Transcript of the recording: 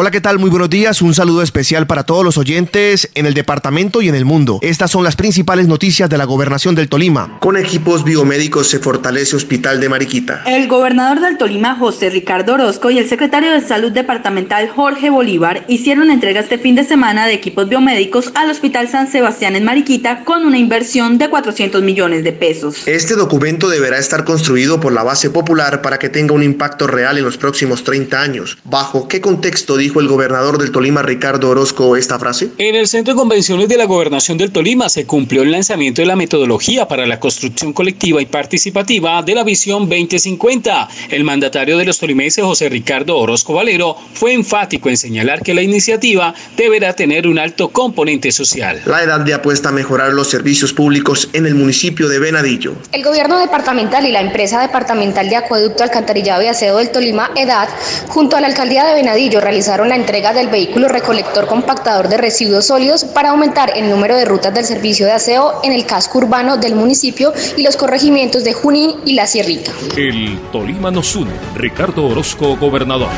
Hola, ¿qué tal? Muy buenos días. Un saludo especial para todos los oyentes en el departamento y en el mundo. Estas son las principales noticias de la gobernación del Tolima. Con equipos biomédicos se fortalece Hospital de Mariquita. El gobernador del Tolima, José Ricardo Orozco, y el secretario de Salud Departamental, Jorge Bolívar, hicieron entrega este fin de semana de equipos biomédicos al Hospital San Sebastián en Mariquita con una inversión de 400 millones de pesos. Este documento deberá estar construido por la base popular para que tenga un impacto real en los próximos 30 años. ¿Bajo qué contexto dijo el gobernador del Tolima, Ricardo Orozco, esta frase? En el Centro de Convenciones de la Gobernación del Tolima se cumplió el lanzamiento de la metodología para la construcción colectiva y participativa de la Visión 2050. El mandatario de los tolimenses, José Ricardo Orozco Valero, fue enfático en señalar que la iniciativa deberá tener un alto componente social. La edad de apuesta a mejorar los servicios públicos en el municipio de Venadillo. El gobierno departamental y la empresa departamental de acueducto, alcantarillado y aseo del Tolima, EDAD, junto a la alcaldía de Venadillo, la entrega del vehículo recolector compactador de residuos sólidos para aumentar el número de rutas del servicio de aseo en el casco urbano del municipio y los corregimientos de Junín y La Sierrita. El Tolima nos une. Ricardo Orozco, gobernador.